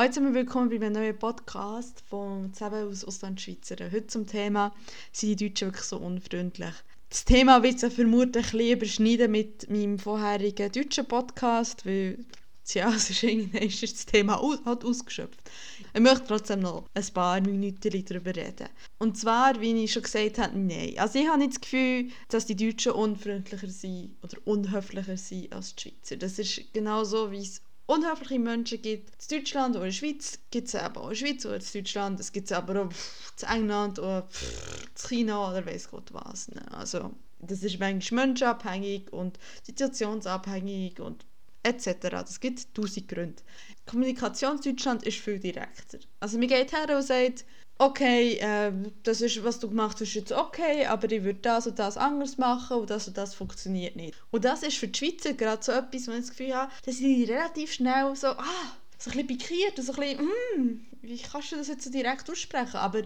Wir willkommen bei einem neuen Podcast von zusammen aus Auslandschweizer. Heute zum Thema «Sind die Deutschen wirklich so unfreundlich?» Das Thema wird sich vermutlich ein überschneiden mit meinem vorherigen deutschen Podcast, weil ja, es ist irgendwann ist das Thema aus, hat ausgeschöpft. Ich möchte trotzdem noch ein paar Minuten darüber reden. Und zwar, wie ich schon gesagt habe, nein. Also ich habe nicht das Gefühl, dass die Deutschen unfreundlicher sind oder unhöflicher sind als die Schweizer. Das ist genauso, wie es unhöfliche Menschen gibt. In Deutschland oder in der Schweiz gibt es aber auch in Schweiz oder in Deutschland. Es gibt es aber auch in England oder in China oder weiß Gott was. Ne? Also das ist manchmal menschenabhängig und situationsabhängig und etc. Das gibt tausend Gründe. Die Kommunikation in Deutschland ist viel direkter. Also man geht her und sagt, okay, äh, das ist, was du gemacht hast, ist jetzt okay, aber ich würde das und das anders machen und das und das funktioniert nicht. Und das ist für die Schweizer gerade so etwas, wo ich das Gefühl habe, dass sie relativ schnell so, ah, so ein bisschen pikiert und so ein bisschen, mm, wie kannst du das jetzt so direkt aussprechen? Aber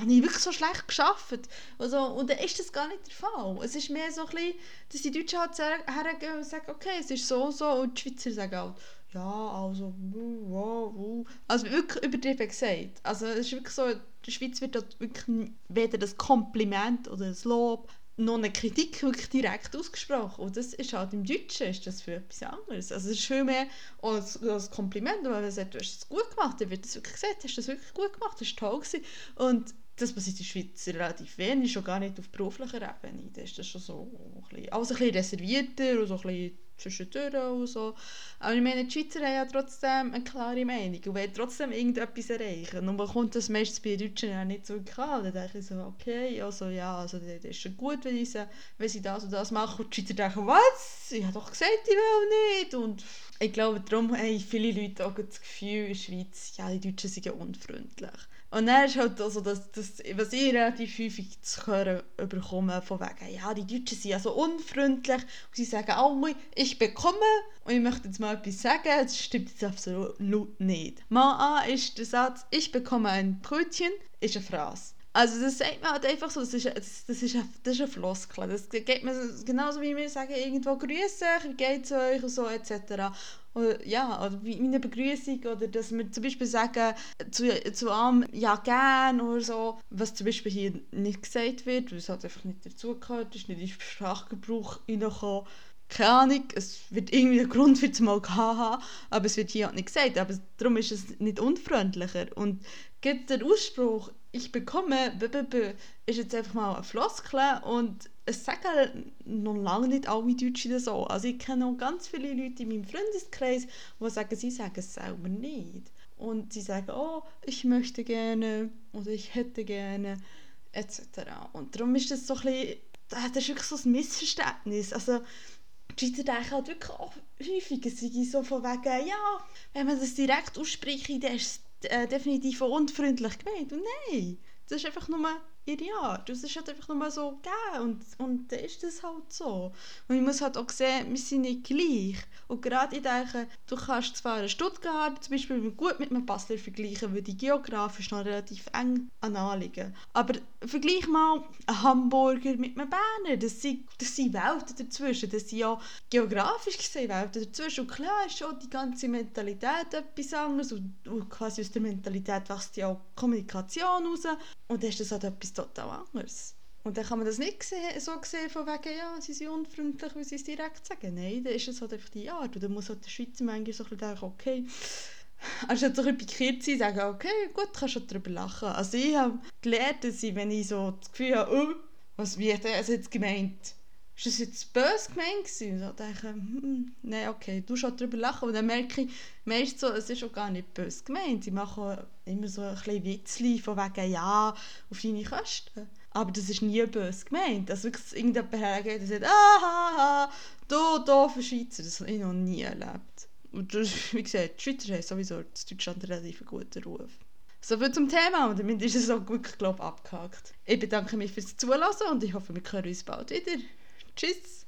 habe ich wirklich so schlecht geschafft. Also, und dann ist das gar nicht der Fall. Es ist mehr so ein bisschen, dass die Deutschen halt hergehen und sagen, okay, es ist so und so und die Schweizer sagen halt, ja, also, wow, wow. Also wirklich übertrieben gesagt. Also es ist wirklich so, in der Schweiz wird dort wirklich weder das Kompliment oder das Lob noch eine Kritik wirklich direkt ausgesprochen. Und das ist halt im Deutschen ist das für etwas anderes. Also es ist viel mehr als, als Kompliment. Wenn man sagt, du hast es gut gemacht, dann wird das wirklich gesagt, hast das wirklich gut gemacht, das war toll. Gewesen. Und das passiert in der Schweiz relativ wenig, schon gar nicht auf beruflicher Ebene. Da ist das schon so ein bisschen, alles ein bisschen reservierter und so ein bisschen zwischendurch und so. Aber ich meine, die Schweizer haben ja trotzdem eine klare Meinung und wollen trotzdem irgendetwas erreichen. Und man kommt das meistens bei Deutschen ja nicht so an. Dann denke ich so, okay, also ja, also das ist schon gut, wenn, ich, wenn sie das und das machen. Und die Schweizer denken, was? Ich habe doch gesagt, ich will nicht. Und ich glaube, darum haben viele Leute auch das Gefühl in der Schweiz, ja, die Deutschen sind ja unfreundlich. Und dann ist halt also das, das, was ich relativ häufig zu hören bekomme, von wegen, ja, die Deutschen sind ja so unfreundlich und sie sagen alle, ich bekomme, und ich möchte jetzt mal etwas sagen, das stimmt jetzt absolut nicht. Mal an ist der Satz, ich bekomme ein Brötchen, ist eine Phrase. Also das sagt man halt einfach so, das ist, das, das ist, eine, das ist eine Floskel. Das geht man genauso wie wir sagen, irgendwo grüßen, wie geht es euch und so etc. Oder, ja, oder wie eine Begrüßung oder dass wir zum Beispiel sagen zu, zu einem ja gern oder so, was zum Beispiel hier nicht gesagt wird, weil es halt einfach nicht dazugehört, ist nicht in Sprachgebrauch reingekommen. Keine Ahnung, es wird irgendwie ein Grund für mal haben, aber es wird hier halt nicht gesagt. Aber darum ist es nicht unfreundlicher. Und gibt der Ausspruch ich bekomme, b -b -b ist jetzt einfach mal eine Floskel und es sagen noch lange nicht alle Deutschen das so. Also ich kenne noch ganz viele Leute in meinem Freundeskreis, die sagen, sie sagen es selber nicht. Und sie sagen, oh, ich möchte gerne oder ich hätte gerne etc. Und darum ist das so ein bisschen, das ist wirklich so ein Missverständnis. Also die Schweizer denken halt wirklich auch häufig, es so von wegen, ja, wenn man das direkt ausspricht, dann ist es äh, definitiv unfreundlich gemeint. Und nein, das ist einfach nur Art. Das ist halt einfach nur so gegeben und, und dann ist das halt so. Und ich muss halt auch sehen, wir sind nicht gleich. Und gerade ich denke, du kannst zwar Stuttgart zum Beispiel gut mit einem Basler vergleichen, weil die geografisch noch relativ eng anliegen. Aber vergleich mal einen Hamburger mit einem Berner. Das sind, das sind Welten dazwischen. Das sind ja geografisch gesehen Welten dazwischen. Und klar ist schon die ganze Mentalität etwas anderes und, und quasi aus der Mentalität wächst ja auch Kommunikation raus. Und dann ist das halt etwas total anderes. Und dann kann man das nicht sehen, so sehen, von wegen, ja, sie sind unfreundlich, weil sie es direkt sagen. Nein, dann ist es halt einfach die Art. Und dann muss halt der Schweizer manchmal so ein bisschen denken, okay, anstatt so ein bisschen pikiert sein, sagen, okay, gut, kannst du darüber lachen. Also ich habe gelernt, dass ich, wenn ich so das Gefühl habe, oh, was wird er jetzt gemeint? Ist das jetzt böse gemeint gewesen? So denke ich, hm, nein, okay, du schon darüber lachen. Und dann merke ich meist so, es ist auch gar nicht böse gemeint. Ich mache immer so ein bisschen Witzli von wegen, ja, auf deine Kosten. Aber das ist nie böse gemeint. Dass wirklich irgendjemand hergeht und sagt, ah, du, für Schweizer. Das habe ich noch nie erlebt. Und das, wie gesagt, die Schweizer haben sowieso in Deutschland relativ einen guten Ruf. So viel zum Thema und damit ist es auch wirklich, glaube abgehakt. Ich bedanke mich fürs Zuhören und ich hoffe, wir hören uns bald wieder. Tschüss!